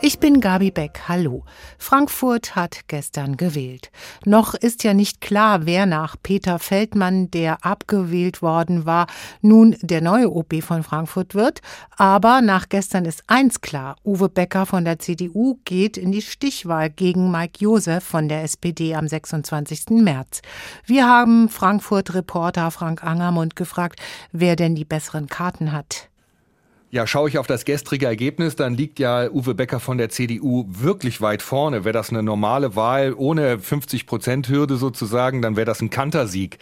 Ich bin Gabi Beck. Hallo. Frankfurt hat gestern gewählt. Noch ist ja nicht klar, wer nach Peter Feldmann, der abgewählt worden war, nun der neue OP von Frankfurt wird. Aber nach gestern ist eins klar. Uwe Becker von der CDU geht in die Stichwahl gegen Mike Josef von der SPD am 26. März. Wir haben Frankfurt-Reporter Frank Angermund gefragt, wer denn die besseren Karten hat. Ja, schaue ich auf das gestrige Ergebnis, dann liegt ja Uwe Becker von der CDU wirklich weit vorne. Wäre das eine normale Wahl ohne 50-Prozent-Hürde sozusagen, dann wäre das ein Kantersieg.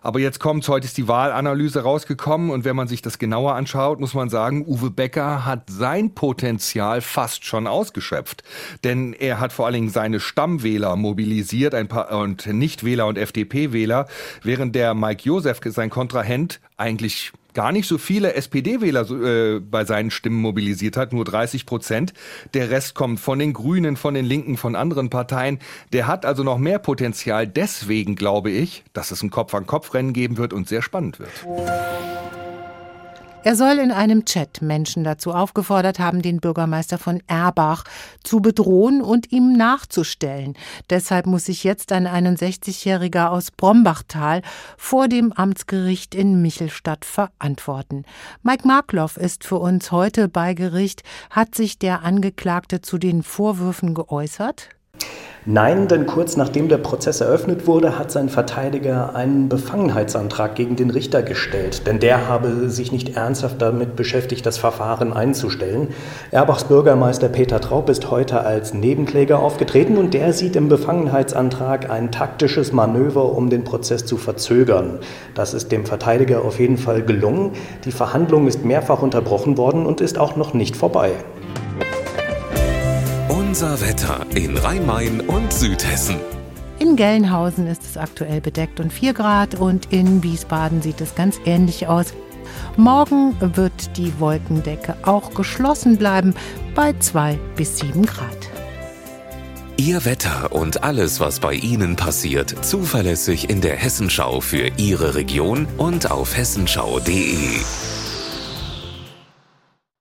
Aber jetzt kommt, heute ist die Wahlanalyse rausgekommen und wenn man sich das genauer anschaut, muss man sagen, Uwe Becker hat sein Potenzial fast schon ausgeschöpft. Denn er hat vor allen Dingen seine Stammwähler mobilisiert, ein paar und Nichtwähler und FDP-Wähler, während der Mike Josef, sein Kontrahent, eigentlich gar nicht so viele SPD-Wähler äh, bei seinen Stimmen mobilisiert hat, nur 30 Prozent. Der Rest kommt von den Grünen, von den Linken, von anderen Parteien. Der hat also noch mehr Potenzial. Deswegen glaube ich, dass es ein Kopf-an-Kopf-Rennen geben wird und sehr spannend wird. Er soll in einem Chat Menschen dazu aufgefordert haben, den Bürgermeister von Erbach zu bedrohen und ihm nachzustellen. Deshalb muss sich jetzt ein 61-Jähriger aus Brombachtal vor dem Amtsgericht in Michelstadt verantworten. Mike Markloff ist für uns heute bei Gericht. Hat sich der Angeklagte zu den Vorwürfen geäußert? Nein, denn kurz nachdem der Prozess eröffnet wurde, hat sein Verteidiger einen Befangenheitsantrag gegen den Richter gestellt, denn der habe sich nicht ernsthaft damit beschäftigt, das Verfahren einzustellen. Erbachs Bürgermeister Peter Traub ist heute als Nebenkläger aufgetreten und der sieht im Befangenheitsantrag ein taktisches Manöver, um den Prozess zu verzögern. Das ist dem Verteidiger auf jeden Fall gelungen. Die Verhandlung ist mehrfach unterbrochen worden und ist auch noch nicht vorbei. Unser Wetter in Rhein-Main und Südhessen. In Gelnhausen ist es aktuell bedeckt und 4 Grad und in Wiesbaden sieht es ganz ähnlich aus. Morgen wird die Wolkendecke auch geschlossen bleiben bei 2 bis 7 Grad. Ihr Wetter und alles, was bei Ihnen passiert, zuverlässig in der Hessenschau für Ihre Region und auf hessenschau.de.